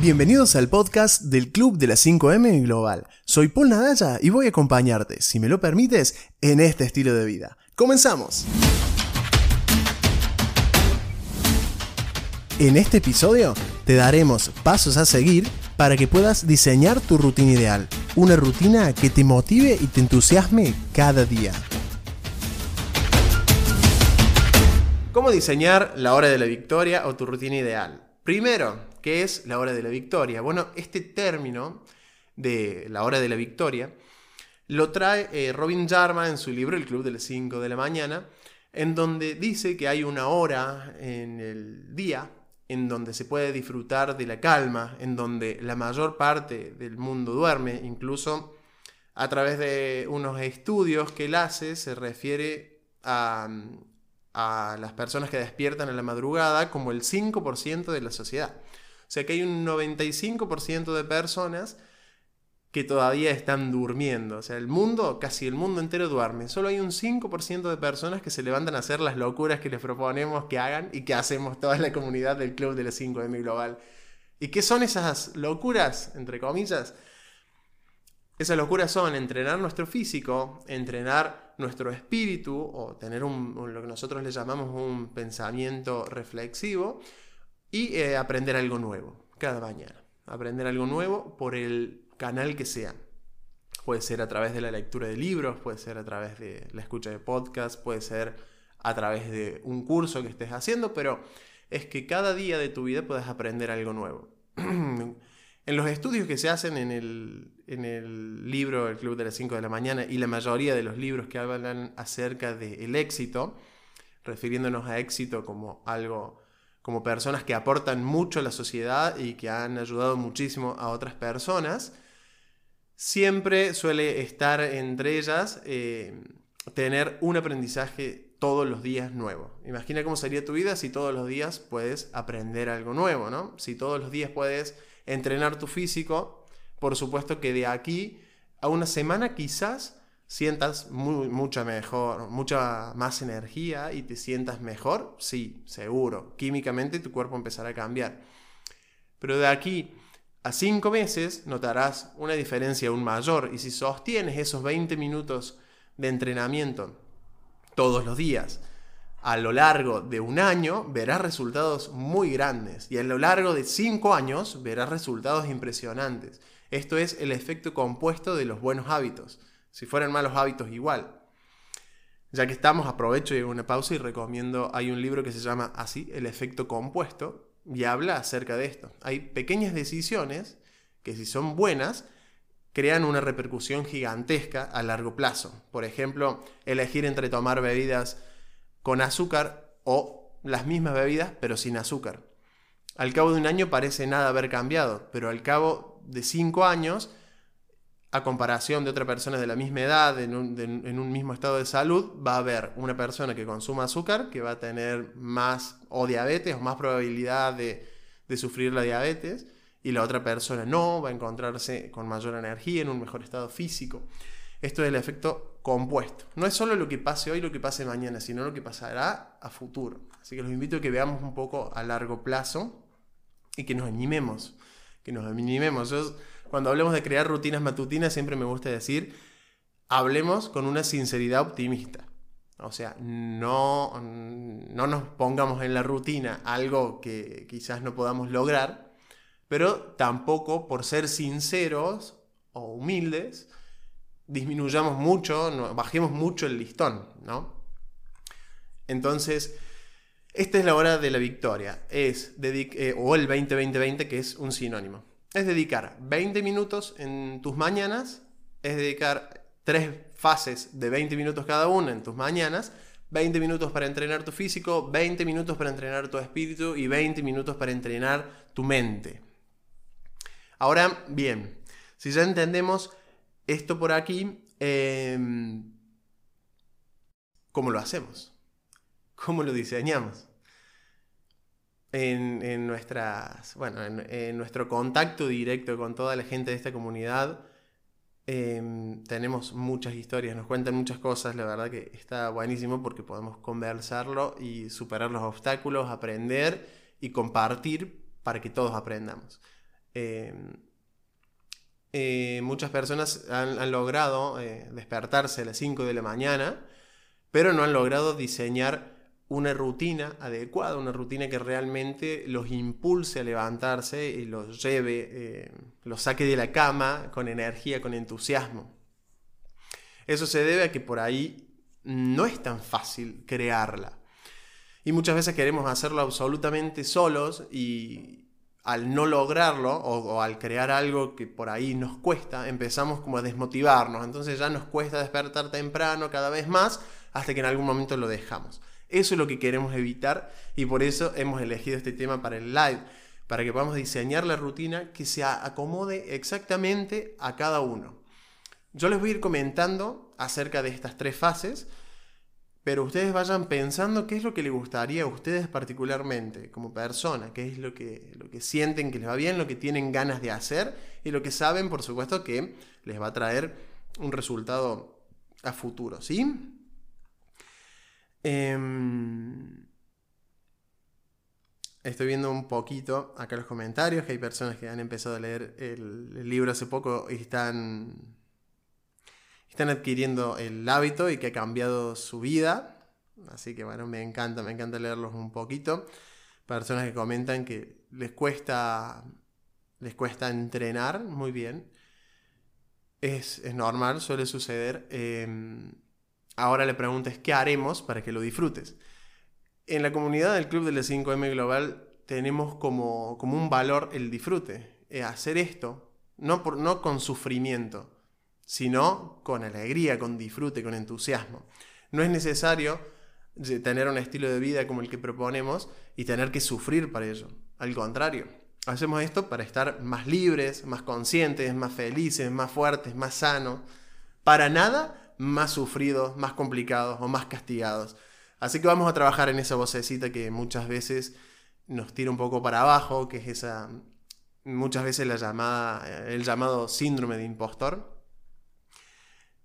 Bienvenidos al podcast del Club de las 5M Global. Soy Paul Nadalla y voy a acompañarte, si me lo permites, en este estilo de vida. ¡Comenzamos! En este episodio te daremos pasos a seguir para que puedas diseñar tu rutina ideal, una rutina que te motive y te entusiasme cada día. ¿Cómo diseñar la hora de la victoria o tu rutina ideal? Primero, ¿qué es la hora de la victoria? Bueno, este término de la hora de la victoria lo trae eh, Robin Jarma en su libro El Club de las 5 de la mañana, en donde dice que hay una hora en el día en donde se puede disfrutar de la calma, en donde la mayor parte del mundo duerme, incluso a través de unos estudios que él hace, se refiere a, a las personas que despiertan en la madrugada como el 5% de la sociedad. O sea que hay un 95% de personas que todavía están durmiendo. O sea, el mundo, casi el mundo entero duerme. Solo hay un 5% de personas que se levantan a hacer las locuras que les proponemos que hagan y que hacemos toda la comunidad del Club de las 5M Global. ¿Y qué son esas locuras, entre comillas? Esas locuras son entrenar nuestro físico, entrenar nuestro espíritu o tener un, lo que nosotros le llamamos un pensamiento reflexivo y eh, aprender algo nuevo cada mañana. Aprender algo nuevo por el canal que sea. Puede ser a través de la lectura de libros, puede ser a través de la escucha de podcast, puede ser a través de un curso que estés haciendo, pero es que cada día de tu vida puedas aprender algo nuevo. En los estudios que se hacen en el, libro El Club de las 5 de la mañana y la mayoría de los libros que hablan acerca del éxito, refiriéndonos a éxito como algo, como personas que aportan mucho a la sociedad y que han ayudado muchísimo a otras personas, siempre suele estar entre ellas eh, tener un aprendizaje todos los días nuevo. Imagina cómo sería tu vida si todos los días puedes aprender algo nuevo, ¿no? Si todos los días puedes entrenar tu físico, por supuesto que de aquí a una semana quizás sientas mucha mejor, mucha más energía y te sientas mejor, sí, seguro. Químicamente tu cuerpo empezará a cambiar. Pero de aquí a cinco meses notarás una diferencia aún mayor y si sostienes esos 20 minutos de entrenamiento todos los días, a lo largo de un año verás resultados muy grandes y a lo largo de cinco años verás resultados impresionantes. Esto es el efecto compuesto de los buenos hábitos. Si fueran malos hábitos igual. Ya que estamos, aprovecho y hago una pausa y recomiendo, hay un libro que se llama así, El efecto compuesto, y habla acerca de esto. Hay pequeñas decisiones que si son buenas, crean una repercusión gigantesca a largo plazo. Por ejemplo, elegir entre tomar bebidas con azúcar o las mismas bebidas pero sin azúcar. Al cabo de un año parece nada haber cambiado, pero al cabo de cinco años, a comparación de otra persona de la misma edad, en un, mismo estado de salud, va a haber una persona que consuma azúcar que va a tener más o diabetes o más probabilidad de, de sufrir la diabetes y la otra persona no, va a encontrarse con mayor energía, en un mejor estado físico. Esto es el efecto compuesto. No es solo lo que pase hoy, lo que pase mañana, sino lo que pasará a futuro. Así que los invito a que veamos un poco a largo plazo y que nos animemos. Que nos animemos. Cuando hablemos de crear rutinas matutinas, siempre me gusta decir, hablemos con una sinceridad optimista. O sea, no, no nos pongamos en la rutina algo que quizás no podamos lograr, pero tampoco por ser sinceros o humildes, disminuyamos mucho, bajemos mucho el listón, ¿no? Entonces, esta es la hora de la victoria, es eh, o el 20-20-20, que es un sinónimo. Es dedicar 20 minutos en tus mañanas, es dedicar tres fases de 20 minutos cada una en tus mañanas, 20 minutos para entrenar tu físico, 20 minutos para entrenar tu espíritu y 20 minutos para entrenar tu mente. Ahora, bien, si ya entendemos esto por aquí, em, ¿cómo lo hacemos? ¿Cómo lo diseñamos? En, nuestras, bueno, en, nuestro contacto directo con toda la gente de esta comunidad, em, tenemos muchas historias, nos cuentan muchas cosas, la verdad que está buenísimo porque podemos conversarlo y superar los obstáculos, aprender y compartir para que todos aprendamos. Eh, eh, muchas personas han, logrado despertarse a las 5 de la mañana, pero no han logrado diseñar una rutina adecuada, una rutina que realmente los impulse a levantarse y los lleve, los saque de la cama con energía, con entusiasmo. Eso se debe a que por ahí no es tan fácil crearla. Y muchas veces queremos hacerlo absolutamente solos y al no lograrlo o, al crear algo que por ahí nos cuesta, empezamos como a desmotivarnos. Entonces ya nos cuesta despertar temprano cada vez más hasta que en algún momento lo dejamos. Eso es lo que queremos evitar y por eso hemos elegido este tema para el live, para que podamos diseñar la rutina que se acomode exactamente a cada uno. Yo les voy a ir comentando acerca de estas tres fases pero ustedes vayan pensando qué es lo que les gustaría a ustedes particularmente como persona, qué es lo que, lo que sienten que les va bien, lo que tienen ganas de hacer y lo que saben, por supuesto, que les va a traer un resultado a futuro, ¿sí? Em, estoy viendo un poquito acá los comentarios, que hay personas que han empezado a leer el libro hace poco y están están adquiriendo el hábito y que ha cambiado su vida. Así que bueno, me encanta, me encanta leerlos un poquito. Personas que comentan que les cuesta, les cuesta entrenar muy bien. Es, normal, suele suceder. Em, ahora le preguntes qué haremos para que lo disfrutes. En la comunidad del Club de las 5M Global tenemos como, como un valor el disfrute. Eh, hacer esto, no, por, no con sufrimiento sino con alegría, con disfrute, con entusiasmo. No es necesario tener un estilo de vida como el que proponemos y tener que sufrir para ello. Al contrario, hacemos esto para estar más libres, más conscientes, más felices, más fuertes, más sanos. Para nada más sufridos, más complicados o más castigados. Así que vamos a trabajar en esa vocecita que muchas veces nos tira un poco para abajo, que es esa, muchas veces la llamada, el llamado síndrome de impostor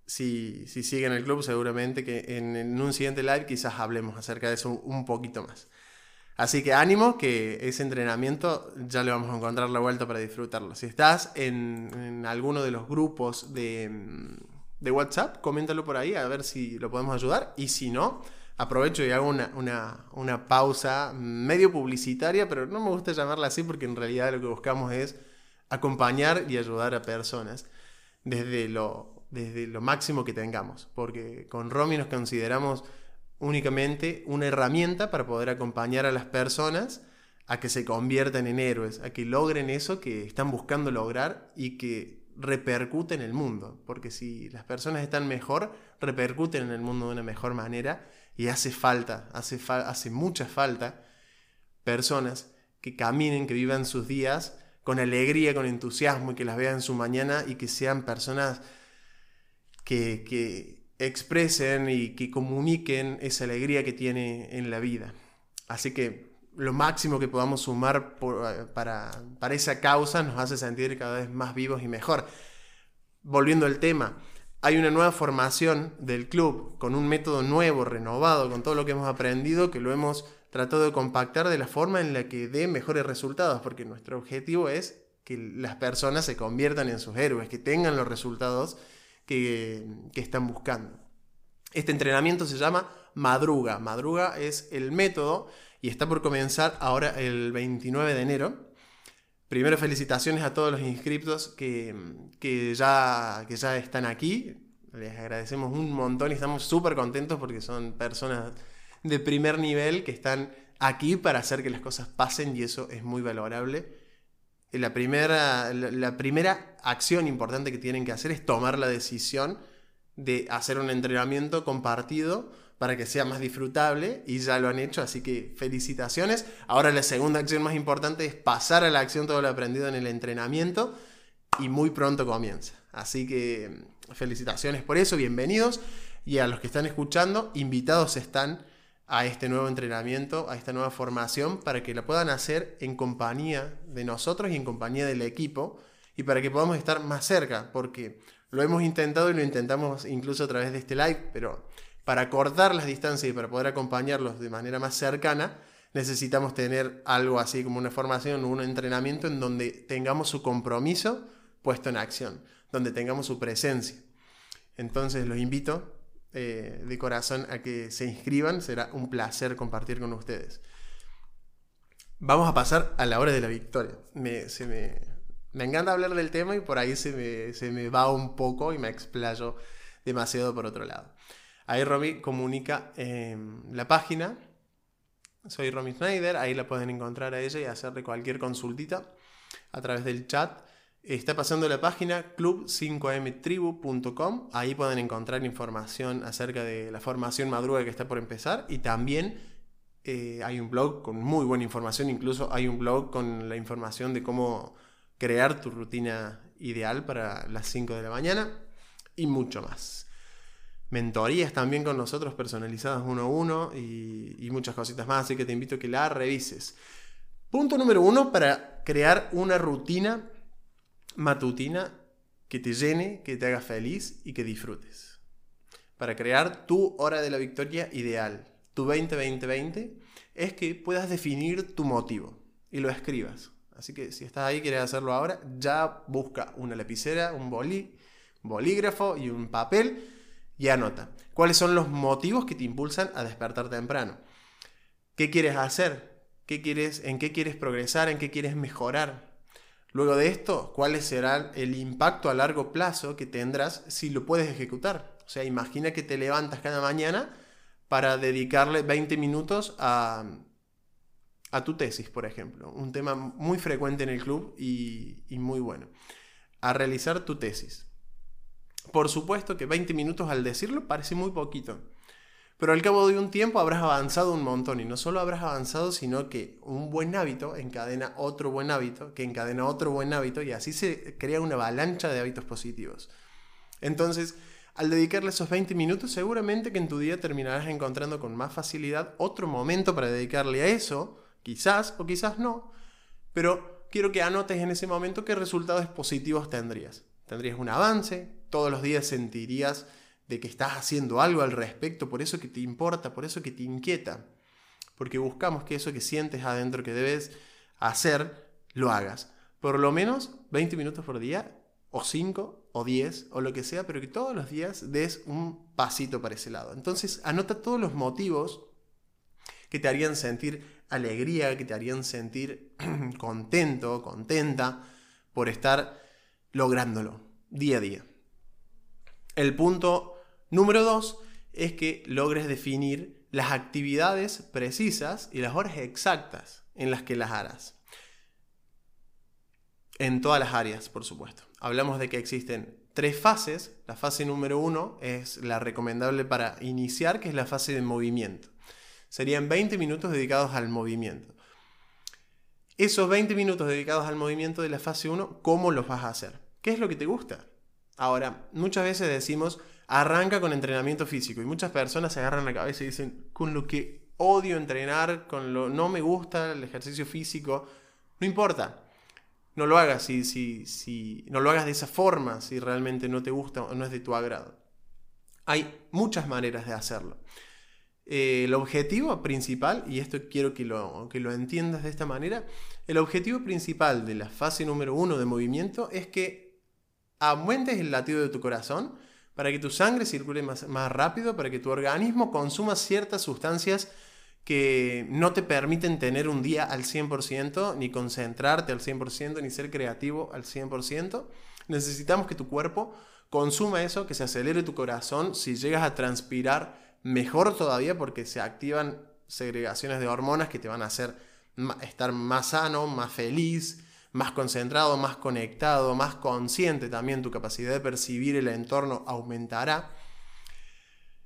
si, si siguen el club, seguramente que en, un siguiente live quizás hablemos acerca de eso un, poquito más. Así que ánimo, que ese entrenamiento ya le vamos a encontrar la vuelta para disfrutarlo. Si estás en, alguno de los grupos de, de, WhatsApp, coméntalo por ahí a ver si lo podemos ayudar. Y si no, aprovecho y hago una, una, una pausa medio publicitaria, pero no me gusta llamarla así porque en realidad lo que buscamos es acompañar y ayudar a personas desde lo desde lo máximo que tengamos, porque con Romy nos consideramos únicamente una herramienta para poder acompañar a las personas a que se conviertan en héroes, a que logren eso que están buscando lograr y que repercute en el mundo, porque si las personas están mejor, repercuten en el mundo de una mejor manera y hace falta, hace, hace mucha falta personas que caminen, que vivan sus días con alegría, con entusiasmo y que las vean su mañana y que sean personas que, expresen y que comuniquen esa alegría que tiene en la vida. Así que lo máximo que podamos sumar eh, para, para, esa causa nos hace sentir cada vez más vivos y mejor. Volviendo al tema, hay una nueva formación del club con un método nuevo, renovado, con todo lo que hemos aprendido, que lo hemos tratado de compactar de la forma en la que dé mejores resultados, porque nuestro objetivo es que las personas se conviertan en sus héroes, que tengan los resultados que, están buscando. Este entrenamiento se llama Madruga. Madruga es el método y está por comenzar ahora el 29 de enero. Primero felicitaciones a todos los inscriptos que, que, ya, que ya están aquí. Les agradecemos un montón y estamos súper contentos porque son personas de primer nivel que están aquí para hacer que las cosas pasen y eso es muy valorable la primera, la, primera acción importante que tienen que hacer es tomar la decisión de hacer un entrenamiento compartido para que sea más disfrutable y ya lo han hecho, así que felicitaciones. Ahora la segunda acción más importante es pasar a la acción todo lo aprendido en el entrenamiento y muy pronto comienza. Así que felicitaciones por eso, bienvenidos y a los que están escuchando, invitados están a este nuevo entrenamiento, a esta nueva formación, para que la puedan hacer en compañía de nosotros y en compañía del equipo, y para que podamos estar más cerca, porque lo hemos intentado y lo intentamos incluso a través de este live, pero para cortar las distancias y para poder acompañarlos de manera más cercana, necesitamos tener algo así como una formación un entrenamiento en donde tengamos su compromiso puesto en acción, donde tengamos su presencia. Entonces los invito eh, de corazón a que se inscriban, será un placer compartir con ustedes. Vamos a pasar a la hora de la victoria. Me, me, encanta hablar del tema y por ahí se me, se me va un poco y me explayo demasiado por otro lado. Ahí Romy comunica en la página. Soy Romy Schneider, ahí la pueden encontrar a ella y hacerle cualquier consultita a través del chat. Está pasando la página club5mtribu.com. Ahí pueden encontrar información acerca de la formación madruga que está por empezar. Y también eh, hay un blog con muy buena información. Incluso hay un blog con la información de cómo crear tu rutina ideal para las 5 de la mañana. Y mucho más. Mentorías también con nosotros personalizadas uno a uno y, muchas cositas más. Así que te invito a que la revises. Punto número uno para crear una rutina matutina que te llene, que te haga feliz y que disfrutes. Para crear tu hora de la victoria ideal, tu 20-20-20, es que puedas definir tu motivo y lo escribas. Así que si estás ahí y quieres hacerlo ahora, ya busca una lapicera, un bolí, bolígrafo y un papel y anota. ¿Cuáles son los motivos que te impulsan a despertar temprano? ¿Qué quieres hacer? ¿Qué quieres, ¿En qué quieres progresar? ¿En qué quieres mejorar? Luego de esto, ¿cuál será el impacto a largo plazo que tendrás si lo puedes ejecutar? O sea, imagina que te levantas cada mañana para dedicarle 20 minutos a, tu tesis, por ejemplo. Un tema muy frecuente en el club y, y muy bueno. A realizar tu tesis. Por supuesto que 20 minutos al decirlo parece muy poquito. Pero al cabo de un tiempo habrás avanzado un montón y no solo habrás avanzado, sino que un buen hábito encadena otro buen hábito, que encadena otro buen hábito y así se crea una avalancha de hábitos positivos. Entonces, al dedicarle esos 20 minutos, seguramente que en tu día terminarás encontrando con más facilidad otro momento para dedicarle a eso, quizás o quizás no, pero quiero que anotes en ese momento qué resultados positivos tendrías. Tendrías un avance, todos los días sentirías de que estás haciendo algo al respecto, por eso que te importa, por eso que te inquieta. Porque buscamos que eso que sientes adentro que debes hacer, lo hagas. Por lo menos 20 minutos por día, o 5, o 10, o lo que sea, pero que todos los días des un pasito para ese lado. Entonces, anota todos los motivos que te harían sentir alegría, que te harían sentir contento, contenta por estar lográndolo día a día. El punto Número dos es que logres definir las actividades precisas y las horas exactas en las que las harás. En todas las áreas, por supuesto. Hablamos de que existen tres fases. La fase número uno es la recomendable para iniciar, que es la fase de movimiento. Serían 20 minutos dedicados al movimiento. Esos 20 minutos dedicados al movimiento de la fase 1, ¿cómo los vas a hacer? ¿Qué es lo que te gusta? Ahora, muchas veces decimos, arranca con entrenamiento físico y muchas personas se agarran la cabeza y dicen, con lo que odio entrenar, con lo no me gusta el ejercicio físico, no importa. No lo hagas si, si, si no lo hagas de esa forma si realmente no te gusta o no es de tu agrado. Hay muchas maneras de hacerlo. Eh, el objetivo principal, y esto quiero que lo, que lo entiendas de esta manera, el objetivo principal de la fase número uno de movimiento es que aumentes el latido de tu corazón para que tu sangre circule más, más rápido, para que tu organismo consuma ciertas sustancias que no te permiten tener un día al 100%, ni concentrarte al 100%, ni ser creativo al 100%. Necesitamos que tu cuerpo consuma eso, que se acelere tu corazón. Si llegas a transpirar, mejor todavía porque se activan segregaciones de hormonas que te van a hacer estar más sano, más feliz, más concentrado, más conectado, más consciente también, tu capacidad de percibir el entorno aumentará.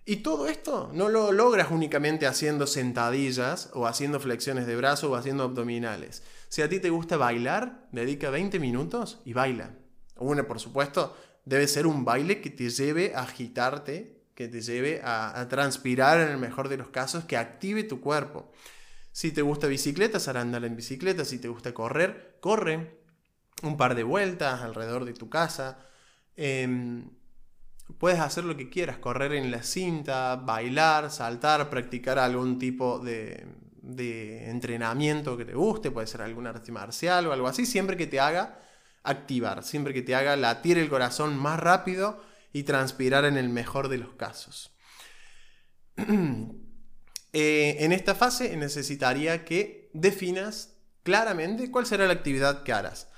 Y todo esto no lo logras únicamente haciendo sentadillas o haciendo flexiones de brazo o haciendo abdominales. Si a ti te gusta bailar, dedica 20 minutos y baila. Una, por supuesto, debe ser un baile que te lleve a agitarte, que te lleve a, a transpirar en el mejor de los casos, que active tu cuerpo. Si te gusta bicicleta, andar en bicicleta. Si te gusta correr, corre un par de vueltas alrededor de tu casa. Em, puedes hacer lo que quieras, correr en la cinta, bailar, saltar, practicar algún tipo de, de entrenamiento que te guste, puede ser algún arte marcial o algo así, siempre que te haga activar, siempre que te haga latir el corazón más rápido y transpirar en el mejor de los casos. Eh, en esta fase necesitaría que definas claramente cuál será la actividad que harás.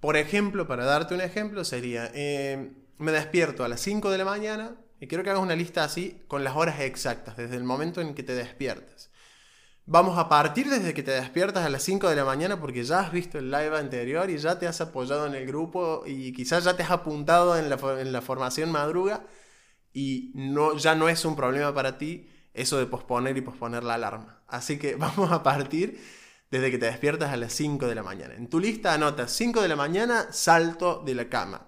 Por ejemplo, para darte un ejemplo, sería, eh, me despierto a las 5 de la mañana y quiero que hagas una lista así con las horas exactas, desde el momento en que te despiertas. Vamos a partir desde que te despiertas a las 5 de la mañana porque ya has visto el live anterior y ya te has apoyado en el grupo y quizás ya te has apuntado en la, formación madruga y no, ya no es un problema para ti eso de posponer y posponer la alarma. Así que vamos a partir desde que te despiertas a las 5 de la mañana. En tu lista anotas 5 de la mañana, salto de la cama.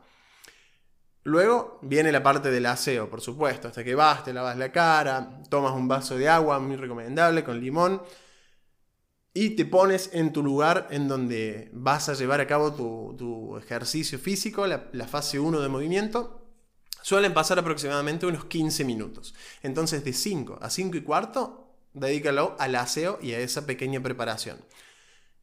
Luego viene la parte del aseo, por supuesto, hasta que vas, te lavas la cara, tomas un vaso de agua, muy recomendable, con limón, y te pones en tu lugar en donde vas a llevar a cabo tu, ejercicio físico, la, la fase 1 de movimiento. Suelen pasar aproximadamente unos 15 minutos. Entonces de 5 a 5 y cuarto, dedícalo al aseo y a esa pequeña preparación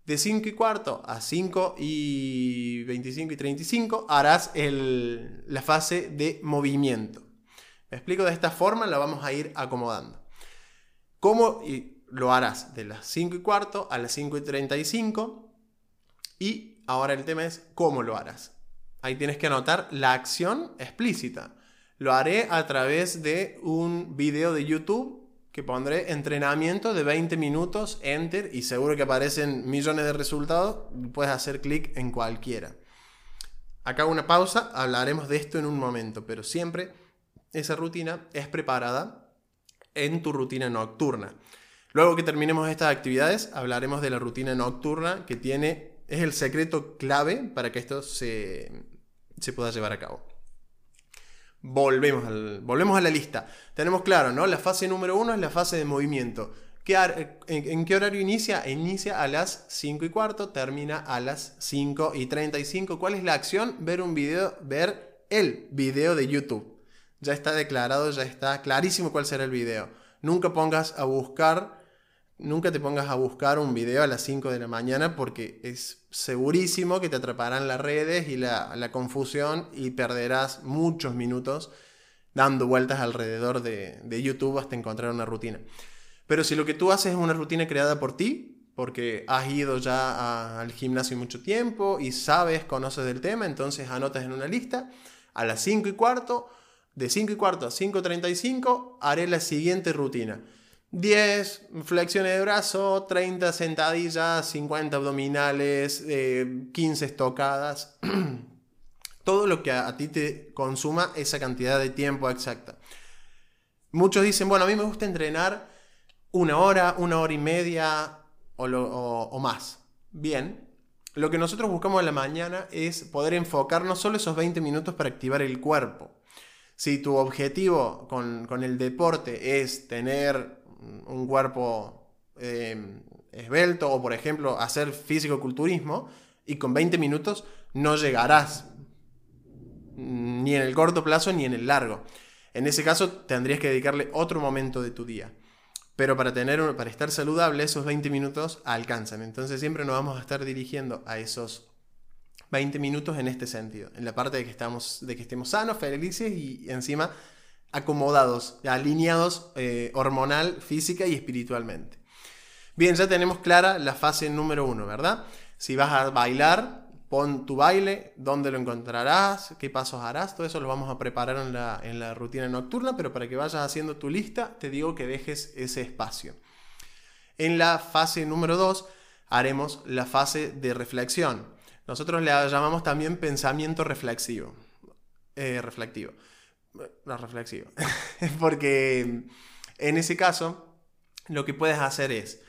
de 5 y cuarto a 5 y 25 y 35 harás la fase de movimiento. Me explico de esta forma, la vamos a ir acomodando. ¿Cómo lo harás? De las 5 y cuarto a las 5 y 35. Y ahora el tema es cómo lo harás. Ahí tienes que anotar la acción explícita. Lo haré a través de un video de YouTube que pondré entrenamiento de 20 minutos, enter, y seguro que aparecen millones de resultados, puedes hacer clic en cualquiera. Acá una pausa, hablaremos de esto en un momento, pero siempre esa rutina es preparada en tu rutina nocturna. Luego que terminemos estas actividades, hablaremos de la rutina nocturna que tiene, es el secreto clave para que esto se, se pueda llevar a cabo. Volvemos, volvemos a la lista. Tenemos claro, ¿no? La fase número uno es la fase de movimiento. en, qué horario inicia? Inicia a las 5 y cuarto, termina a las 5 y 35. ¿Cuál es la acción? Ver un video, ver el video de YouTube. Ya está declarado, ya está clarísimo cuál será el video. Nunca pongas a buscar nunca te pongas a buscar un video a las 5 de la mañana porque es segurísimo que te atraparán las redes y la, confusión y perderás muchos minutos dando vueltas alrededor de, YouTube hasta encontrar una rutina. Pero si lo que tú haces es una rutina creada por ti, porque has ido ya al gimnasio mucho tiempo y sabes, conoces del tema, entonces anotas en una lista, a las 5 y cuarto, de 5 y cuarto a 5.35 haré la siguiente rutina 10 flexiones de brazo, 30 sentadillas, 50 abdominales, 15 eh, estocadas. Todo lo que a, ti te consuma esa cantidad de tiempo exacta. Muchos dicen, bueno, a mí me gusta entrenar una hora, una hora y media o, o más. Bien, lo que nosotros buscamos en la mañana es poder enfocarnos solo esos 20 minutos para activar el cuerpo. Si tu objetivo con, con el deporte es tener un cuerpo eh, esbelto o, por ejemplo, hacer físico-culturismo y con 20 minutos no llegarás ni en el corto plazo ni en el largo. En ese caso tendrías que dedicarle otro momento de tu día. Pero para, tener, para estar saludable, esos 20 minutos alcanzan. Entonces siempre nos vamos a estar dirigiendo a esos 20 minutos en este sentido. En la parte de que, estamos, de que estemos sanos, felices y encima acomodados, alineados eh, hormonal, física y espiritualmente. Bien, ya tenemos clara la fase número uno, ¿verdad? Si vas a bailar, pon tu baile, dónde lo encontrarás, qué pasos harás, todo eso lo vamos a preparar en la, en la rutina nocturna, pero para que vayas haciendo tu lista, te digo que dejes ese espacio. En la fase número dos haremos la fase de reflexión. Nosotros le llamamos también pensamiento reflexivo. Eh, reflectivo no reflexivo. Porque en ese caso, lo que puedes hacer es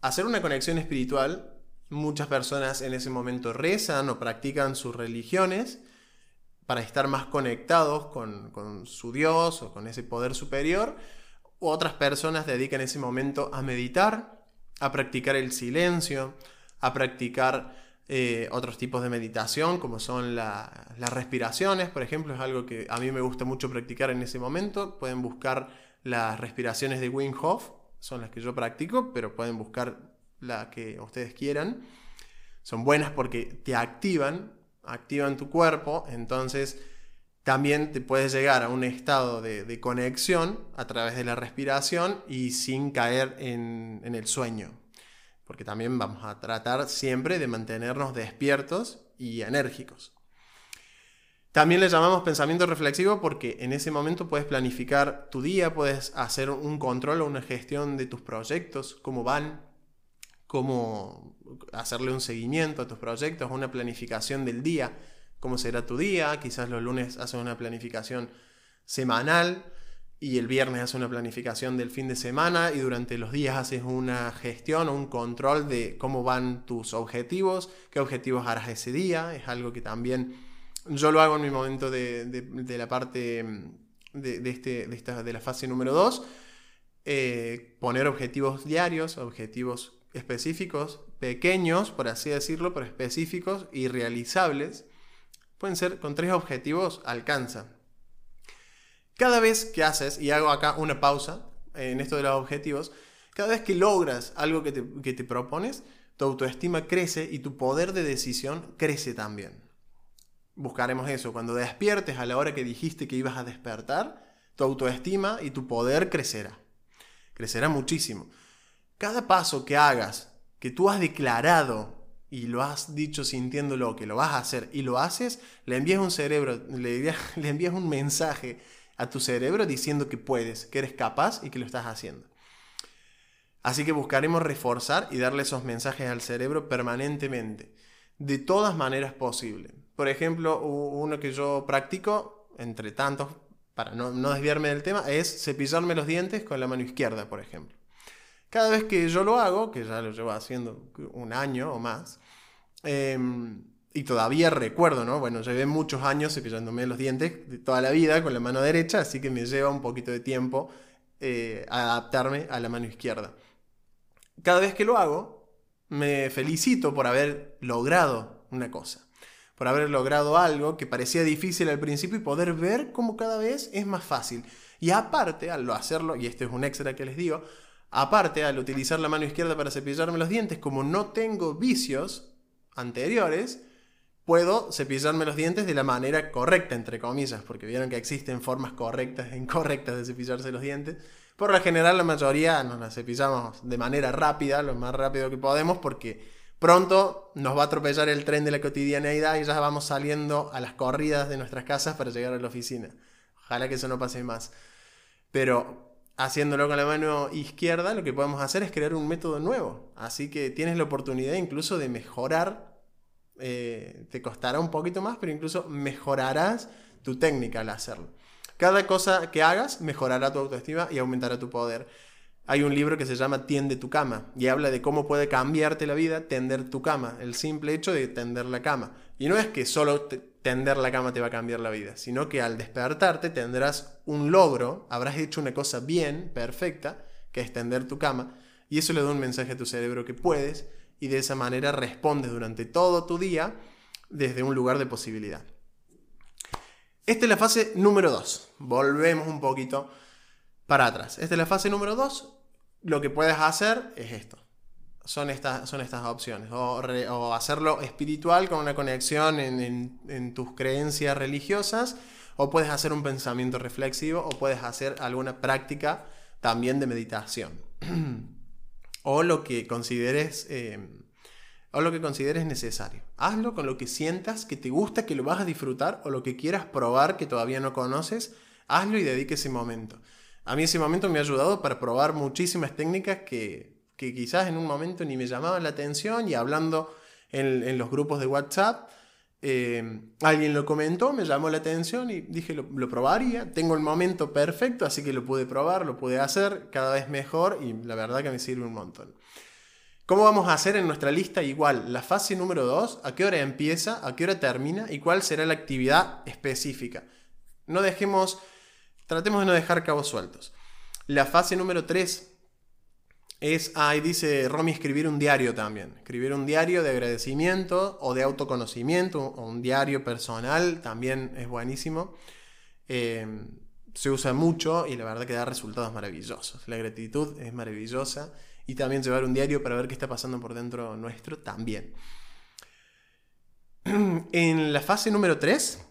hacer una conexión espiritual. Muchas personas en ese momento rezan o practican sus religiones para estar más conectados con, su Dios o con ese poder superior. otras personas dedican ese momento a meditar, a practicar el silencio, a practicar eh, otros tipos de meditación, como son las respiraciones, por ejemplo, es algo que a mí me gusta mucho practicar en ese momento. Pueden buscar las respiraciones de Wim Hof son las que yo practico, pero pueden buscar la que ustedes quieran. Son buenas porque te activan, activan tu cuerpo, entonces también te puedes llegar a un estado de, conexión a través de la respiración y sin caer en, en el sueño. Porque también vamos a tratar siempre de mantenernos despiertos y enérgicos. También le llamamos pensamiento reflexivo porque en ese momento puedes planificar tu día, puedes hacer un control o una gestión de tus proyectos, cómo van, cómo hacerle un seguimiento a tus proyectos, una planificación del día, cómo será tu día, quizás los lunes haces una planificación semanal y el viernes haces una planificación del fin de semana y durante los días haces una gestión o un control de cómo van tus objetivos, qué objetivos harás ese día, es algo que también yo lo hago en mi momento de, la parte de, este, esta, de la fase número 2. Eh, poner objetivos diarios, objetivos específicos, pequeños, por así decirlo, pero específicos y realizables. Pueden ser con tres objetivos, alcanza. Cada vez que haces, y hago acá una pausa en esto de los objetivos, cada vez que logras algo que te, que te propones, tu autoestima crece y tu poder de decisión crece también buscaremos eso. Cuando despiertes a la hora que dijiste que ibas a despertar, tu autoestima y tu poder crecerá. Crecerá muchísimo. Cada paso que hagas, que tú has declarado y lo has dicho sintiéndolo, que lo vas a hacer y lo haces, le envías un cerebro, le, le envías un mensaje a tu cerebro diciendo que puedes, que eres capaz y que lo estás haciendo. Así que buscaremos reforzar y darle esos mensajes al cerebro permanentemente, de todas maneras posibles. Por ejemplo, uno que yo practico, entre tantos, para no, desviarme del tema, es cepillarme los dientes con la mano izquierda, por ejemplo. Cada vez que yo lo hago, que ya lo llevo haciendo un año o más, em, y todavía recuerdo, ¿no? Bueno, llevé muchos años cepillándome los dientes de toda la vida con la mano derecha, así que me lleva un poquito de tiempo eh, adaptarme a la mano izquierda. Cada vez que lo hago, me felicito por haber logrado una cosa por haber logrado algo que parecía difícil al principio y poder ver cómo cada vez es más fácil. Y aparte, al hacerlo, y este es un extra que les digo, aparte, al utilizar la mano izquierda para cepillarme los dientes, como no tengo vicios anteriores, puedo cepillarme los dientes de la manera correcta, entre comillas, porque vieron que existen formas correctas e incorrectas de cepillarse los dientes. Por lo general, la mayoría nos las cepillamos de manera rápida, lo más rápido que podemos, porque Pronto nos va a atropellar el tren de la cotidianeidad y ya vamos saliendo a las corridas de nuestras casas para llegar a la oficina. Ojalá que eso no pase más. Pero haciéndolo con la mano izquierda, lo que podemos hacer es crear un método nuevo. Así que tienes la oportunidad incluso de mejorar. Eh, te costará un poquito más, pero incluso mejorarás tu técnica al hacerlo. Cada cosa que hagas mejorará tu autoestima y aumentará tu poder. Hay un libro que se llama Tiende tu cama y habla de cómo puede cambiarte la vida tender tu cama, el simple hecho de tender la cama. Y no es que solo tender la cama te va a cambiar la vida, sino que al despertarte tendrás un logro, habrás hecho una cosa bien, perfecta, que es tender tu cama, y eso le da un mensaje a tu cerebro que puedes, y de esa manera respondes durante todo tu día desde un lugar de posibilidad. Esta es la fase número 2. Volvemos un poquito para atrás. Esta es la fase número 2 lo que puedes hacer es esto. Son estas, son estas opciones. O, hacerlo espiritual con una conexión en, tus creencias religiosas. O puedes hacer un pensamiento reflexivo. O puedes hacer alguna práctica también de meditación. o lo que consideres. Eh, o lo que consideres necesario. Hazlo con lo que sientas que te gusta, que lo vas a disfrutar o lo que quieras probar que todavía no conoces. Hazlo y dedique ese momento. A mí ese momento me ha ayudado para probar muchísimas técnicas que, quizás en un momento ni me llamaban la atención y hablando en, los grupos de WhatsApp, eh, alguien lo comentó, me llamó la atención y dije lo, lo, probaría. Tengo el momento perfecto, así que lo pude probar, lo pude hacer cada vez mejor y la verdad que me sirve un montón. ¿Cómo vamos a hacer en nuestra lista igual la fase número 2? ¿A qué hora empieza? ¿A qué hora termina? ¿Y cuál será la actividad específica? No dejemos Tratemos de no dejar cabos sueltos. La fase número 3 es, ahí dice Romy, escribir un diario también. Escribir un diario de agradecimiento o de autoconocimiento o un diario personal también es buenísimo. Eh, se usa mucho y la verdad que da resultados maravillosos. La gratitud es maravillosa y también llevar un diario para ver qué está pasando por dentro nuestro también. En la fase número 3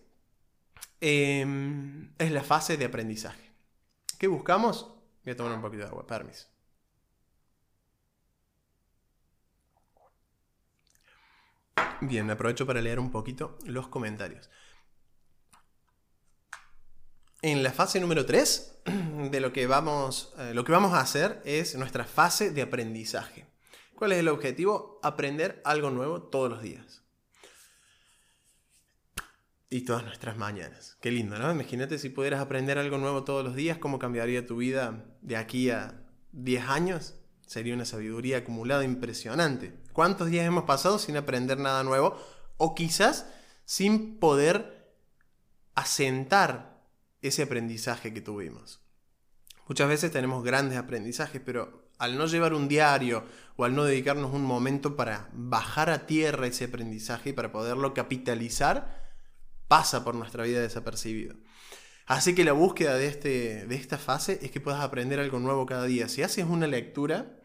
em, es la fase de aprendizaje. ¿Qué buscamos? Voy a tomar un poquito de agua, permiso. Bien, aprovecho para leer un poquito los comentarios. En la fase número 3 de lo que, vamos, eh, lo que vamos a hacer es nuestra fase de aprendizaje. ¿Cuál es el objetivo? Aprender algo nuevo todos los días. Y todas nuestras mañanas. Qué lindo, ¿no? Imagínate si pudieras aprender algo nuevo todos los días, ¿cómo cambiaría tu vida de aquí a 10 años? Sería una sabiduría acumulada impresionante. ¿Cuántos días hemos pasado sin aprender nada nuevo? O quizás sin poder asentar ese aprendizaje que tuvimos. Muchas veces tenemos grandes aprendizajes, pero al no llevar un diario o al no dedicarnos un momento para bajar a tierra ese aprendizaje y para poderlo capitalizar, pasa por nuestra vida desapercibido. Así que la búsqueda de, este, de esta fase es que puedas aprender algo nuevo cada día. Si haces una lectura,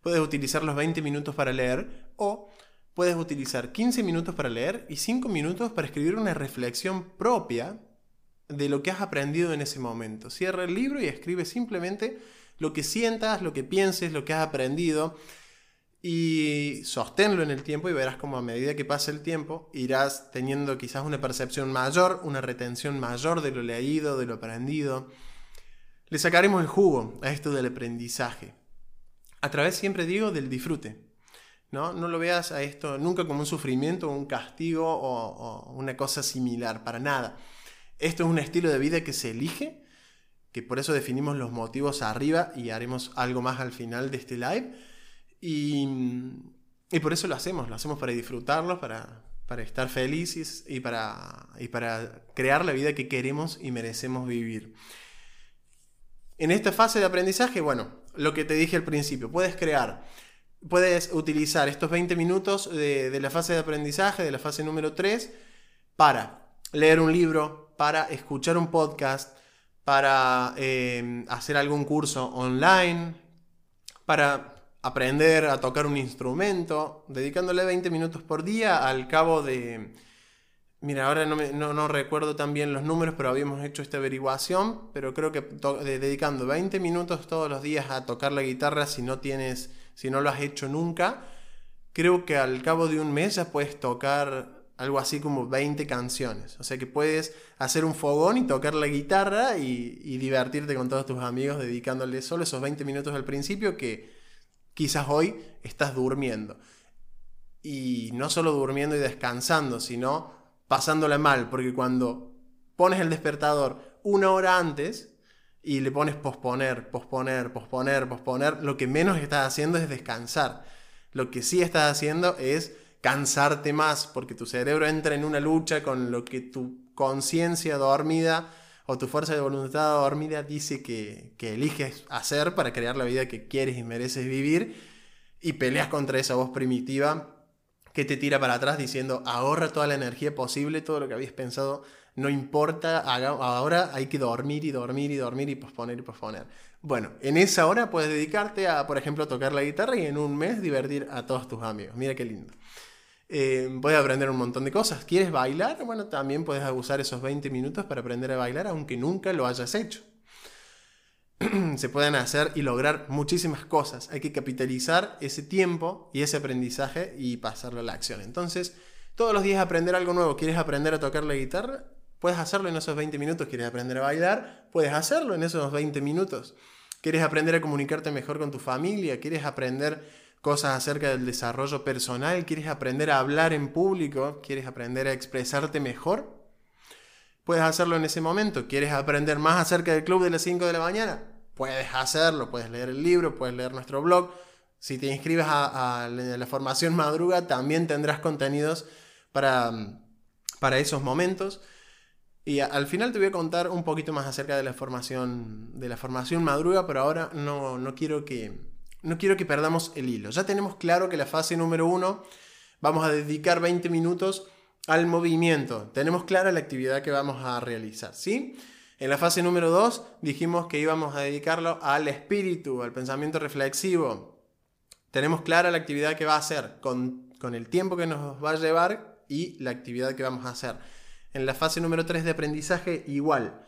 puedes utilizar los 20 minutos para leer o puedes utilizar 15 minutos para leer y 5 minutos para escribir una reflexión propia de lo que has aprendido en ese momento. Cierra el libro y escribe simplemente lo que sientas, lo que pienses, lo que has aprendido y sosténlo en el tiempo y verás como a medida que pasa el tiempo irás teniendo quizás una percepción mayor, una retención mayor de lo leído, de lo aprendido. Le sacaremos el jugo a esto del aprendizaje. A través, siempre digo, del disfrute. ¿no? no lo veas a esto nunca como un sufrimiento, un castigo o, una cosa similar, para nada. Esto es un estilo de vida que se elige, que por eso definimos los motivos arriba y haremos algo más al final de este live. Y, por eso lo hacemos, lo hacemos para disfrutarlo, para, estar felices y para, y para crear la vida que queremos y merecemos vivir. En esta fase de aprendizaje, bueno, lo que te dije al principio, puedes crear, puedes utilizar estos 20 minutos de, la fase de aprendizaje, de la fase número 3, para leer un libro, para escuchar un podcast, para eh, hacer algún curso online, para aprender a tocar un instrumento, dedicándole 20 minutos por día al cabo de... Mira, ahora no, no, recuerdo tan bien los números, pero habíamos hecho esta averiguación, pero creo que dedicando 20 minutos todos los días a tocar la guitarra, si no tienes, si no lo has hecho nunca, creo que al cabo de un mes ya puedes tocar algo así como 20 canciones. O sea que puedes hacer un fogón y tocar la guitarra y, divertirte con todos tus amigos dedicándole solo esos 20 minutos al principio que quizás hoy estás durmiendo. Y no solo durmiendo y descansando, sino pasándola mal, porque cuando pones el despertador una hora antes y le pones posponer, posponer, posponer, posponer, lo que menos estás haciendo es descansar. Lo que sí estás haciendo es cansarte más, porque tu cerebro entra en una lucha con lo que tu conciencia dormida o tu fuerza de voluntad dormida dice que, que eliges hacer para crear la vida que quieres y mereces vivir, y peleas contra esa voz primitiva que te tira para atrás diciendo ahorra toda la energía posible, todo lo que habías pensado no importa, ahora hay que dormir y dormir y dormir y posponer y posponer. Bueno, en esa hora puedes dedicarte a, por ejemplo, tocar la guitarra y en un mes divertir a todos tus amigos. Mira qué lindo. Eh, puedes aprender un montón de cosas. ¿Quieres bailar? Bueno, también puedes usar esos 20 minutos para aprender a bailar, aunque nunca lo hayas hecho. Se pueden hacer y lograr muchísimas cosas. Hay que capitalizar ese tiempo y ese aprendizaje y pasarlo a la acción. Entonces, todos los días aprender algo nuevo. ¿Quieres aprender a tocar la guitarra? Puedes hacerlo en esos 20 minutos. ¿Quieres aprender a bailar? Puedes hacerlo en esos 20 minutos. ¿Quieres aprender a comunicarte mejor con tu familia? ¿Quieres aprender cosas acerca del desarrollo personal, quieres aprender a hablar en público, quieres aprender a expresarte mejor, puedes hacerlo en ese momento. ¿Quieres aprender más acerca del club de las 5 de la mañana? Puedes hacerlo, puedes leer el libro, puedes leer nuestro blog. Si te inscribes a, la formación madruga, también tendrás contenidos para, para esos momentos. Y al final te voy a contar un poquito más acerca de la formación, de la formación madruga, pero ahora no, no quiero que, no quiero que perdamos el hilo. Ya tenemos claro que la fase número uno vamos a dedicar 20 minutos al movimiento. Tenemos clara la actividad que vamos a realizar, ¿sí? En la fase número 2 dijimos que íbamos a dedicarlo al espíritu, al pensamiento reflexivo. Tenemos clara la actividad que va a hacer con, con el tiempo que nos va a llevar y la actividad que vamos a hacer. En la fase número 3 de aprendizaje igual.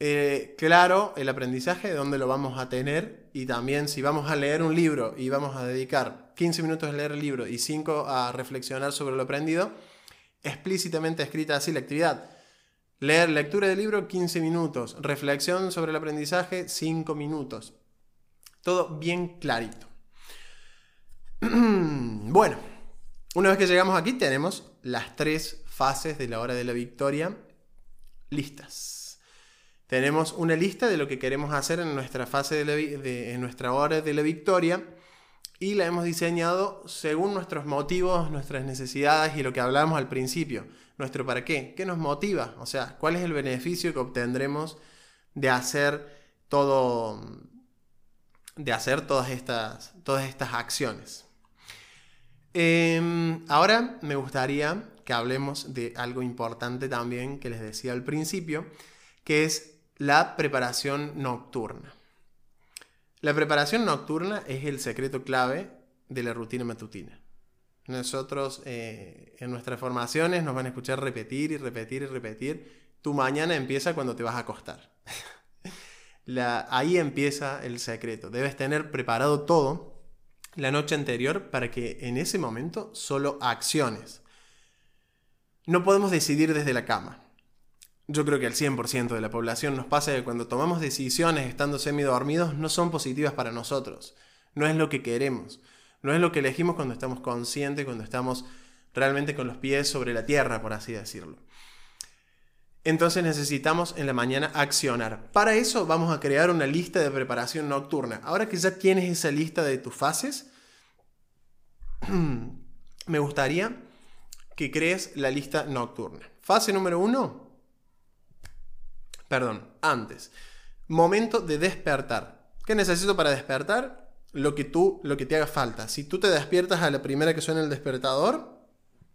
Eh, claro el aprendizaje, de dónde lo vamos a tener y también si vamos a leer un libro y vamos a dedicar 15 minutos a leer el libro y 5 a reflexionar sobre lo aprendido, explícitamente escrita así la actividad. Leer lectura del libro 15 minutos, reflexión sobre el aprendizaje 5 minutos. Todo bien clarito. bueno, una vez que llegamos aquí tenemos las tres fases de la hora de la victoria listas. Tenemos una lista de lo que queremos hacer en nuestra fase de, en nuestra hora de la victoria y la hemos diseñado según nuestros motivos, nuestras necesidades y lo que hablábamos al principio. Nuestro para qué, qué nos motiva, o sea, cuál es el beneficio que obtendremos de hacer todo, de hacer todas estas, todas estas acciones. Em, ahora me gustaría que hablemos de algo importante también que les decía al principio, que es la preparación nocturna. La preparación nocturna es el secreto clave de la rutina matutina. Nosotros eh, en nuestras formaciones nos van a escuchar repetir y repetir y repetir. Tu mañana empieza cuando te vas a acostar. ahí empieza el secreto. Debes tener preparado todo la noche anterior para que en ese momento solo acciones. No podemos decidir desde la cama yo creo que al 100% de la población nos pasa que cuando tomamos decisiones estando semidormidos no son positivas para nosotros. No es lo que queremos. No es lo que elegimos cuando estamos conscientes, cuando estamos realmente con los pies sobre la tierra, por así decirlo. Entonces necesitamos en la mañana accionar. Para eso vamos a crear una lista de preparación nocturna. Ahora que ya tienes esa lista de tus fases, me gustaría que crees la lista nocturna. Fase número uno, Perdón, antes. Momento de despertar. ¿Qué necesito para despertar? Lo que tú, lo que te haga falta. Si tú te despiertas a la primera que suena el despertador,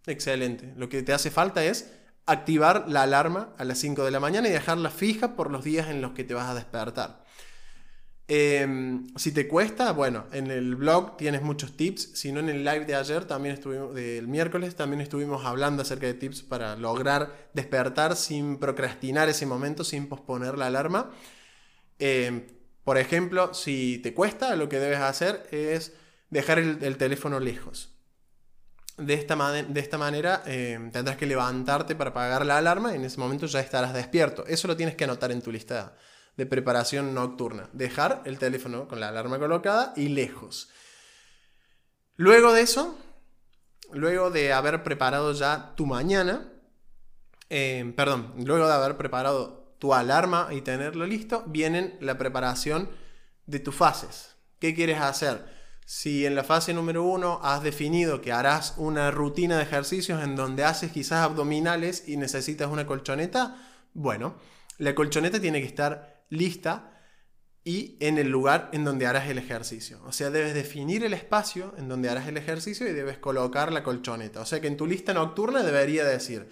excelente. Lo que te hace falta es activar la alarma a las 5 de la mañana y dejarla fija por los días en los que te vas a despertar. Em, si te cuesta, bueno, en el blog tienes muchos tips. Si no, en el live de ayer, también estuvimos, del miércoles, también estuvimos hablando acerca de tips para lograr despertar sin procrastinar ese momento, sin posponer la alarma. Em, por ejemplo, si te cuesta, lo que debes hacer es dejar el, teléfono lejos. De esta, de esta manera em, tendrás que levantarte para apagar la alarma y en ese momento ya estarás despierto. Eso lo tienes que anotar en tu lista de preparación nocturna. Dejar el teléfono con la alarma colocada y lejos. Luego de eso, luego de haber preparado ya tu mañana, eh, perdón, luego de haber preparado tu alarma y tenerlo listo, viene la preparación de tus fases. ¿Qué quieres hacer? Si en la fase número uno has definido que harás una rutina de ejercicios en donde haces quizás abdominales y necesitas una colchoneta, bueno, la colchoneta tiene que estar lista y en el lugar en donde harás el ejercicio. O sea, debes definir el espacio en donde harás el ejercicio y debes colocar la colchoneta. O sea que en tu lista nocturna debería decir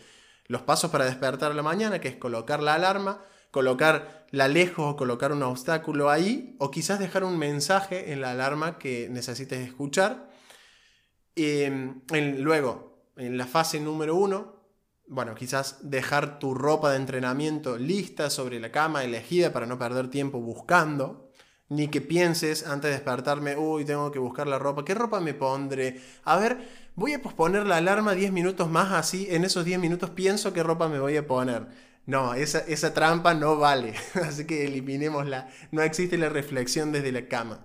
los pasos para despertar a la mañana, que es colocar la alarma, colocarla lejos o colocar un obstáculo ahí, o quizás dejar un mensaje en la alarma que necesites escuchar. Em, luego, en la fase número uno, bueno, quizás dejar tu ropa de entrenamiento lista sobre la cama, elegida para no perder tiempo buscando. Ni que pienses antes de despertarme, uy, tengo que buscar la ropa, ¿qué ropa me pondré? A ver, voy a posponer la alarma 10 minutos más, así en esos 10 minutos pienso qué ropa me voy a poner. No, esa, esa trampa no vale, así que eliminémosla. No existe la reflexión desde la cama.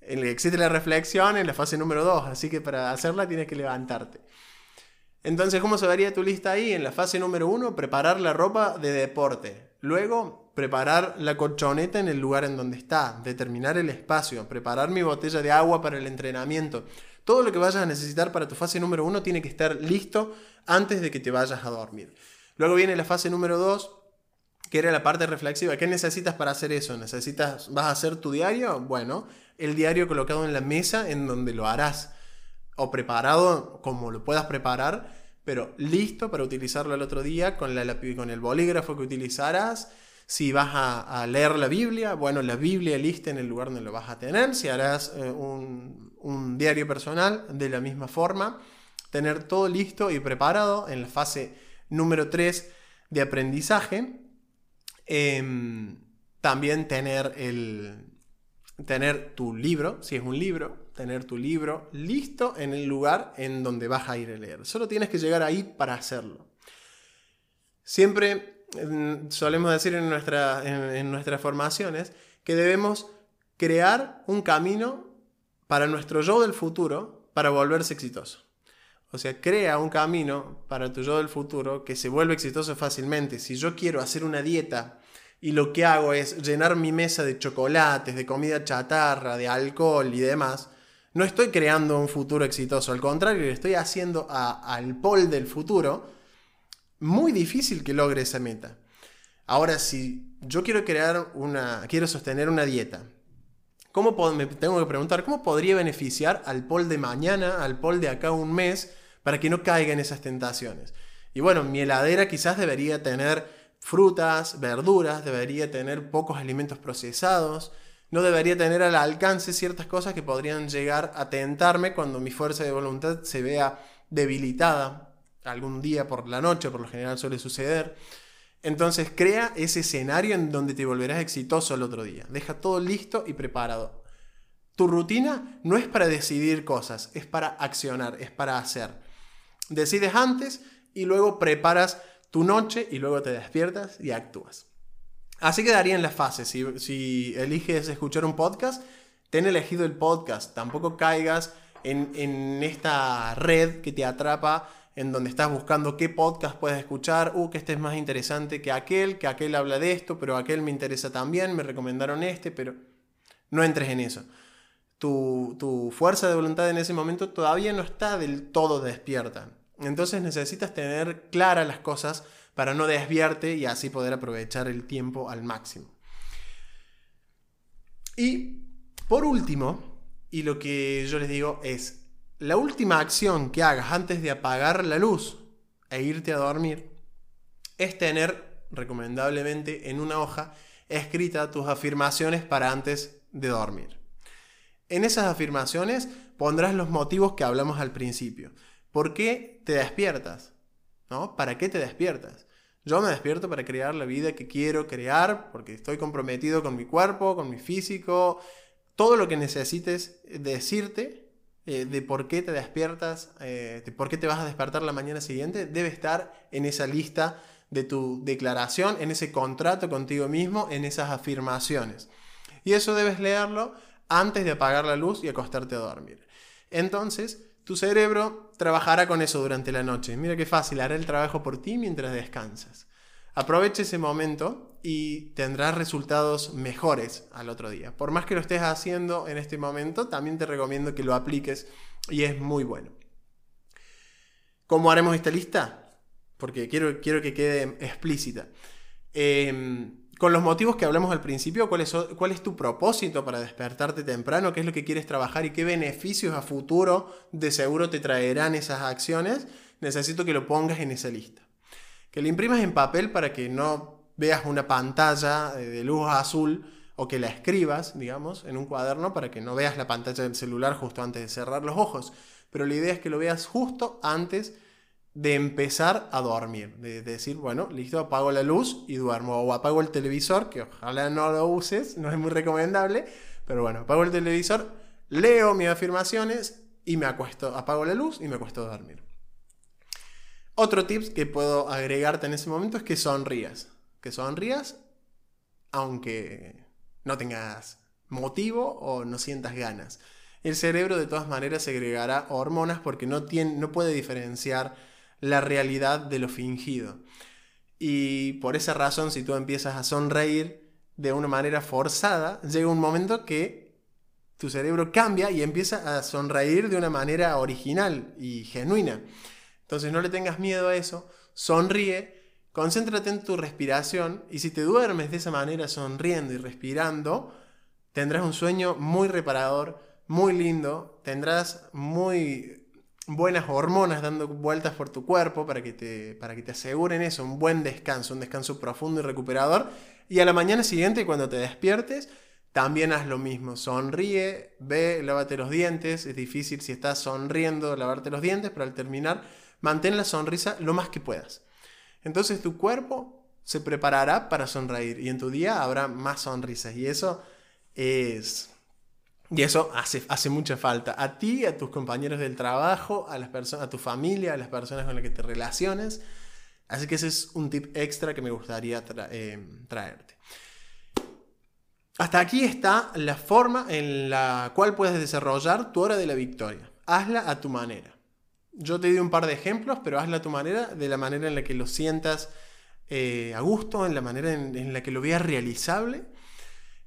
Existe la reflexión en la fase número 2, así que para hacerla tienes que levantarte. Entonces, ¿cómo se vería tu lista ahí? En la fase número uno, preparar la ropa de deporte. Luego, preparar la colchoneta en el lugar en donde está, determinar el espacio, preparar mi botella de agua para el entrenamiento. Todo lo que vayas a necesitar para tu fase número uno tiene que estar listo antes de que te vayas a dormir. Luego viene la fase número dos, que era la parte reflexiva. ¿Qué necesitas para hacer eso? ¿Necesitas, vas a hacer tu diario? Bueno, el diario colocado en la mesa en donde lo harás o preparado como lo puedas preparar pero listo para utilizarlo el otro día con, la, con el bolígrafo que utilizarás. Si vas a, leer la Biblia, bueno, la Biblia lista en el lugar donde lo vas a tener. Si harás eh, un, un diario personal, de la misma forma. Tener todo listo y preparado en la fase número 3 de aprendizaje. Em, también tener, el, tener tu libro, si es un libro, tener tu libro listo en el lugar en donde vas a ir a leer. Solo tienes que llegar ahí para hacerlo. Siempre solemos decir en, en nuestras formaciones que debemos crear un camino para nuestro yo del futuro para volverse exitoso. O sea, crea un camino para tu yo del futuro que se vuelve exitoso fácilmente. Si yo quiero hacer una dieta y lo que hago es llenar mi mesa de chocolates, de comida chatarra, de alcohol y demás, no estoy creando un futuro exitoso. Al contrario, estoy haciendo al pol del futuro muy difícil que logre esa meta. Ahora, si yo quiero crear una, quiero sostener una dieta ¿Cómo me tengo que preguntar, ¿cómo podría beneficiar al Paul de mañana, al Paul de acá un mes, para que no caiga en esas tentaciones? Y bueno, mi heladera quizás debería tener frutas, verduras, debería tener pocos alimentos procesados, no debería tener al alcance ciertas cosas que podrían llegar a tentarme cuando mi fuerza de voluntad se vea debilitada algún día por la noche, por lo general suele suceder. Entonces crea ese escenario en donde te volverás exitoso el otro día. Deja todo listo y preparado. Tu rutina no es para decidir cosas, es para accionar, es para hacer. Decides antes y luego preparas tu noche y luego te despiertas y actúas. Así quedarían las fases. Si, si eliges escuchar un podcast, ten elegido el podcast. Tampoco caigas en, en esta red que te atrapa en donde estás buscando qué podcast puedes escuchar, uh, que este es más interesante que aquel, que aquel habla de esto, pero aquel me interesa también, me recomendaron este, pero no entres en eso. Tu, tu fuerza de voluntad en ese momento todavía no está del todo despierta. Entonces necesitas tener claras las cosas para no desviarte y así poder aprovechar el tiempo al máximo. Y por último, y lo que yo les digo es, la última acción que hagas antes de apagar la luz e irte a dormir es tener, recomendablemente, en una hoja escrita tus afirmaciones para antes de dormir. En esas afirmaciones pondrás los motivos que hablamos al principio. ¿Por qué te despiertas? ¿No? ¿Para qué te despiertas? Yo me despierto para crear la vida que quiero crear, porque estoy comprometido con mi cuerpo, con mi físico, todo lo que necesites decirte eh, de por qué te despiertas, eh, de por qué te vas a despertar la mañana siguiente, debe estar en esa lista de tu declaración, en ese contrato contigo mismo, en esas afirmaciones. Y eso debes leerlo antes de apagar la luz y acostarte a dormir. Entonces, tu cerebro trabajará con eso durante la noche. Mira qué fácil, hará el trabajo por ti mientras descansas. Aprovecha ese momento y tendrás resultados mejores al otro día. Por más que lo estés haciendo en este momento, también te recomiendo que lo apliques y es muy bueno. ¿Cómo haremos esta lista? Porque quiero, quiero que quede explícita. Em, con los motivos que hablamos al principio, ¿cuál es, ¿cuál es tu propósito para despertarte temprano? ¿Qué es lo que quieres trabajar y qué beneficios a futuro de seguro te traerán esas acciones? Necesito que lo pongas en esa lista que la imprimas en papel para que no veas una pantalla de luz azul o que la escribas, digamos, en un cuaderno para que no veas la pantalla del celular justo antes de cerrar los ojos. Pero la idea es que lo veas justo antes de empezar a dormir, de, decir, bueno, listo, apago la luz y duermo, o apago el televisor, que ojalá no lo uses, no es muy recomendable, pero bueno, apago el televisor, leo mis afirmaciones y me acuesto, apago la luz y me acuesto a dormir. Otro tip que puedo agregarte en ese momento es que sonrías. Que sonrías aunque no tengas motivo o no sientas ganas. El cerebro de todas maneras segregará hormonas porque no, tiene, no puede diferenciar la realidad de lo fingido. Y por esa razón, si tú empiezas a sonreír de una manera forzada, llega un momento que tu cerebro cambia y empieza a sonreír de una manera original y genuina. Entonces no le tengas miedo a eso, sonríe, concéntrate en tu respiración y si te duermes de esa manera sonriendo y respirando, tendrás un sueño muy reparador, muy lindo, tendrás muy buenas hormonas dando vueltas por tu cuerpo para que, te, para que te aseguren eso, un buen descanso, un descanso profundo y recuperador. Y a la mañana siguiente, cuando te despiertes, también haz lo mismo. Sonríe, ve, lávate los dientes. Es difícil si estás sonriendo lavarte los dientes, pero al terminar, mantén la sonrisa lo más que puedas. Entonces tu cuerpo se preparará para sonreír y en tu día habrá más sonrisas. Y eso es y eso hace, hace mucha falta. A ti, a tus compañeros del trabajo, a, las personas, a tu familia, a las personas con las que te relaciones. Así que ese es un tip extra que me gustaría eh, traerte. Hasta aquí está la forma en la cual puedes desarrollar tu hora de la victoria. Hazla a tu manera. Yo te di un par de ejemplos, pero hazla a tu manera, de la manera en la que lo sientas eh, a gusto, en la manera en la que lo veas realizable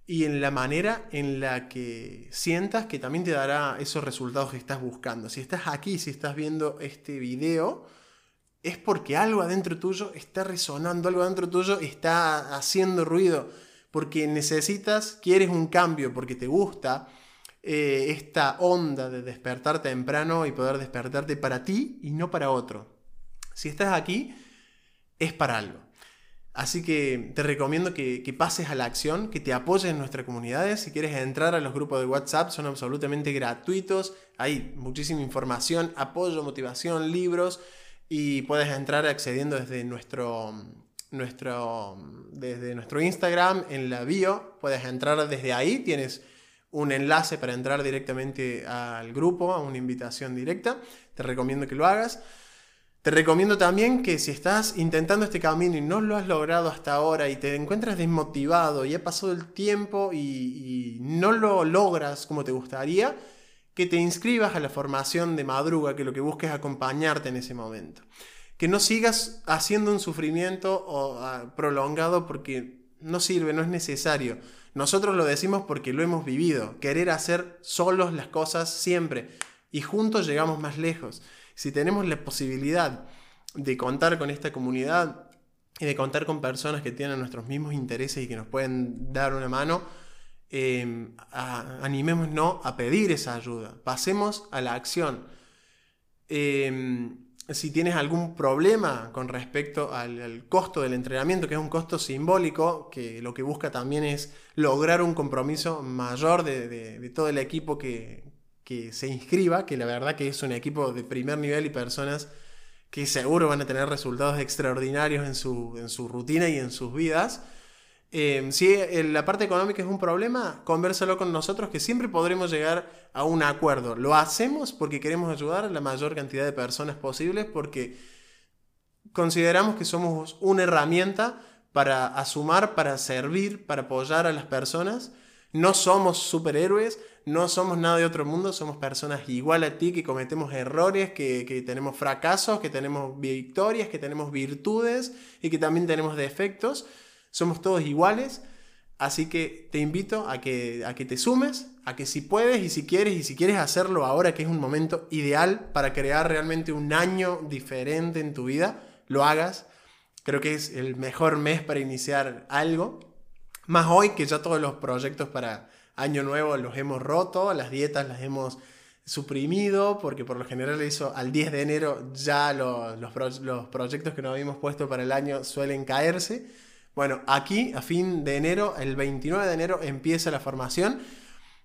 y en la manera en la que sientas que también te dará esos resultados que estás buscando. Si estás aquí, si estás viendo este video, es porque algo adentro tuyo está resonando, algo adentro tuyo está haciendo ruido, porque necesitas, quieres un cambio, porque te gusta eh, esta onda de despertar temprano y poder despertarte para ti y no para otro. Si estás aquí, es para algo. Así que te recomiendo que, pases a la acción, que te apoyes en nuestras comunidades. Si quieres entrar a los grupos de WhatsApp, son absolutamente gratuitos. Hay muchísima información, apoyo, motivación, libros. Y puedes entrar accediendo desde nuestro, nuestro, desde nuestro Instagram en la bio. Puedes entrar desde ahí. Tienes un enlace para entrar directamente al grupo, a una invitación directa. Te recomiendo que lo hagas. Te recomiendo también que si estás intentando este camino y no lo has logrado hasta ahora y te encuentras desmotivado y ha pasado el tiempo y, no lo logras como te gustaría, que te inscribas a la formación de madruga, que lo que busques es acompañarte en ese momento. Que no sigas haciendo un sufrimiento ah, prolongado porque no sirve, no es necesario. Nosotros lo decimos porque lo hemos vivido, querer hacer solos las cosas siempre y juntos llegamos más lejos si tenemos la posibilidad de contar con esta comunidad y de contar con personas que tienen nuestros mismos intereses y que nos pueden dar una mano, eh, animémonos a pedir esa ayuda. Pasemos a la acción. Em, si tienes algún problema con respecto al, costo del entrenamiento, que es un costo simbólico, que lo que busca también es lograr un compromiso mayor de todo el equipo que, que se inscriba, que la verdad que es un equipo de primer nivel y personas que seguro van a tener resultados extraordinarios en su, en su rutina y en sus vidas. Eh, si la parte económica es un problema, conversalo con nosotros que siempre podremos llegar a un acuerdo. Lo hacemos porque queremos ayudar a la mayor cantidad de personas posibles porque consideramos que somos una herramienta para asumar, para servir, para apoyar a las personas. No somos superhéroes, no somos nada de otro mundo, somos personas igual a ti que cometemos errores, que, tenemos fracasos, que tenemos victorias, que tenemos virtudes y que también tenemos defectos. Somos todos iguales, así que te invito a que, a que te sumes, a que si puedes y si quieres y si quieres hacerlo ahora, que es un momento ideal para crear realmente un año diferente en tu vida, lo hagas. Creo que es el mejor mes para iniciar algo. Más hoy que ya todos los proyectos para año nuevo los hemos roto, las dietas las hemos suprimido, porque por lo general eso al 10 de enero ya los, los, proyectos que nos habíamos puesto para el año suelen caerse. Bueno, aquí a fin de enero, el 29 de enero empieza la formación.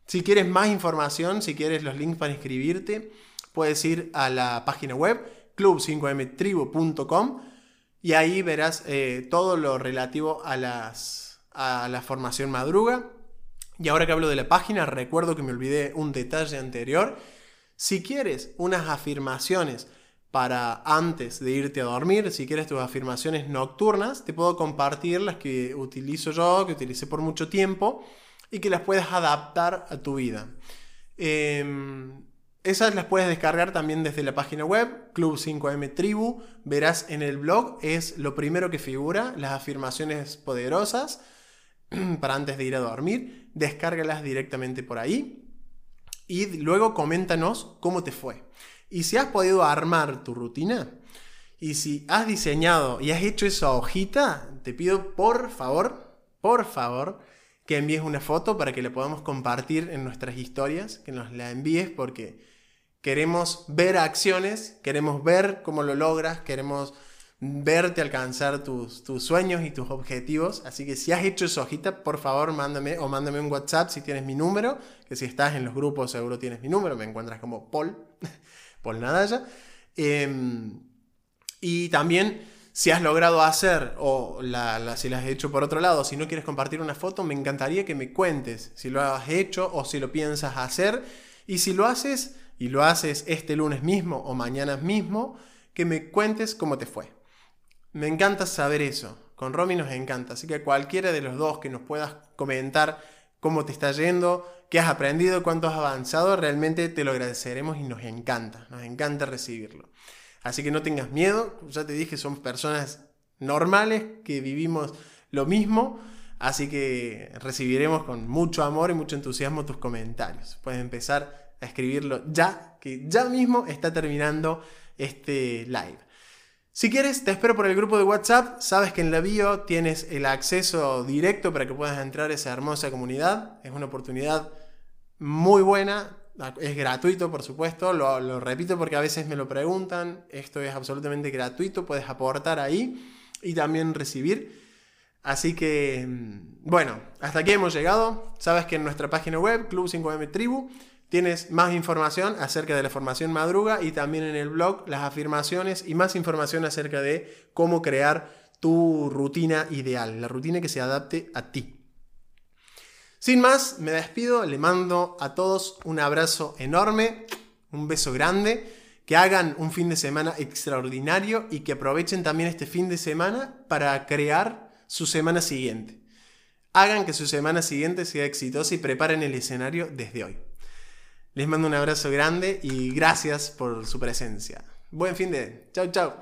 Si quieres más información, si quieres los links para inscribirte, puedes ir a la página web club5mtribu.com y ahí verás eh, todo lo relativo a, las, a la formación madruga. Y ahora que hablo de la página, recuerdo que me olvidé un detalle anterior. Si quieres unas afirmaciones para antes de irte a dormir, si quieres tus afirmaciones nocturnas, te puedo compartir las que utilizo yo, que utilicé por mucho tiempo y que las puedes adaptar a tu vida. Em, esas las puedes descargar también desde la página web, Club 5M Tribu. Verás en el blog, es lo primero que figura, las afirmaciones poderosas para antes de ir a dormir. Descárgalas directamente por ahí y luego coméntanos cómo te fue. Y si has podido armar tu rutina y si has diseñado y has hecho esa hojita, te pido por favor, por favor, que envíes una foto para que la podamos compartir en nuestras historias, que nos la envíes porque queremos ver acciones, queremos ver cómo lo logras, queremos verte alcanzar tus, tus, sueños y tus objetivos. Así que si has hecho esa hojita, por favor, mándame o mándame un WhatsApp si tienes mi número, que si estás en los grupos seguro tienes mi número, me encuentras como Paul, Paul Nadalla. Em, y también si has logrado hacer o la, si la has hecho por otro lado, si no quieres compartir una foto, me encantaría que me cuentes si lo has hecho o si lo piensas hacer. Y si lo haces y lo haces este lunes mismo o mañana mismo, que me cuentes cómo te fue. Me encanta saber eso. Con Romy nos encanta. Así que cualquiera de los dos que nos puedas comentar cómo te está yendo, qué has aprendido, cuánto has avanzado, realmente te lo agradeceremos y nos encanta. Nos encanta recibirlo. Así que no tengas miedo. Ya te dije, somos personas normales que vivimos lo mismo. Así que recibiremos con mucho amor y mucho entusiasmo tus comentarios. Puedes empezar a escribirlo ya, que ya mismo está terminando este live. Si quieres, te espero por el grupo de WhatsApp. Sabes que en la bio tienes el acceso directo para que puedas entrar a esa hermosa comunidad. Es una oportunidad muy buena. Es gratuito, por supuesto. Lo, repito porque a veces me lo preguntan. Esto es absolutamente gratuito. Puedes aportar ahí y también recibir. Así que, mm, bueno, hasta aquí hemos llegado. Sabes que en nuestra página web, Club 5M Tribu, Tienes más información acerca de la formación madruga y también en el blog las afirmaciones y más información acerca de cómo crear tu rutina ideal, la rutina que se adapte a ti. Sin más, me despido, le mando a todos un abrazo enorme, un beso grande, que hagan un fin de semana extraordinario y que aprovechen también este fin de semana para crear su semana siguiente. Hagan que su semana siguiente sea exitosa y preparen el escenario desde hoy. Les mando un abrazo grande y gracias por su presencia. Buen fin de. Chao, chao.